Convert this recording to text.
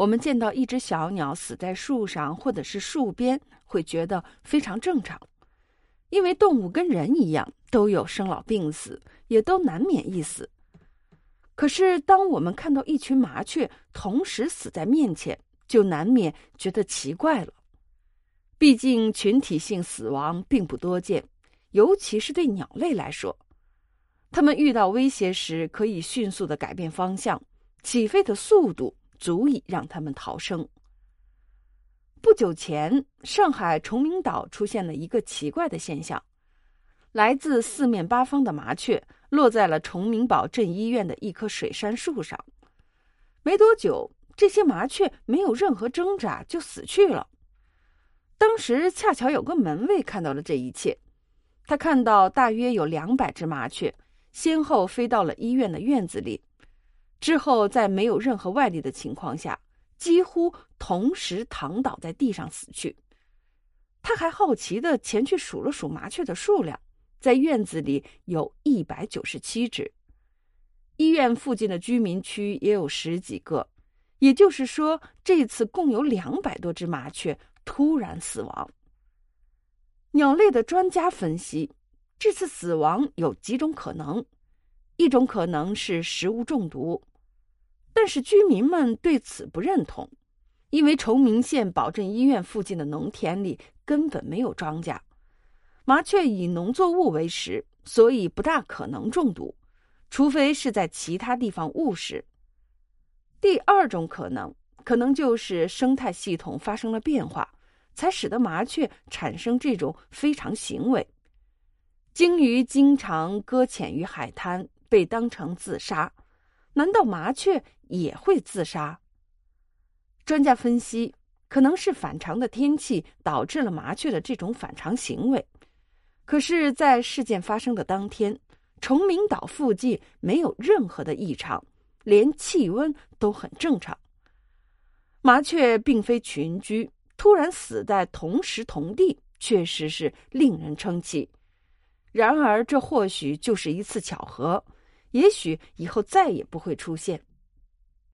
我们见到一只小鸟死在树上或者是树边，会觉得非常正常，因为动物跟人一样都有生老病死，也都难免一死。可是，当我们看到一群麻雀同时死在面前，就难免觉得奇怪了。毕竟，群体性死亡并不多见，尤其是对鸟类来说，它们遇到威胁时可以迅速的改变方向，起飞的速度。足以让他们逃生。不久前，上海崇明岛出现了一个奇怪的现象：来自四面八方的麻雀落在了崇明堡镇医院的一棵水杉树上。没多久，这些麻雀没有任何挣扎就死去了。当时恰巧有个门卫看到了这一切，他看到大约有两百只麻雀先后飞到了医院的院子里。之后，在没有任何外力的情况下，几乎同时躺倒在地上死去。他还好奇的前去数了数麻雀的数量，在院子里有一百九十七只，医院附近的居民区也有十几个，也就是说，这次共有两百多只麻雀突然死亡。鸟类的专家分析，这次死亡有几种可能，一种可能是食物中毒。但是居民们对此不认同，因为崇明县保镇医院附近的农田里根本没有庄稼，麻雀以农作物为食，所以不大可能中毒，除非是在其他地方误食。第二种可能，可能就是生态系统发生了变化，才使得麻雀产生这种非常行为。鲸鱼经常搁浅于海滩，被当成自杀。难道麻雀也会自杀？专家分析，可能是反常的天气导致了麻雀的这种反常行为。可是，在事件发生的当天，崇明岛附近没有任何的异常，连气温都很正常。麻雀并非群居，突然死在同时同地，确实是令人称奇。然而，这或许就是一次巧合。也许以后再也不会出现。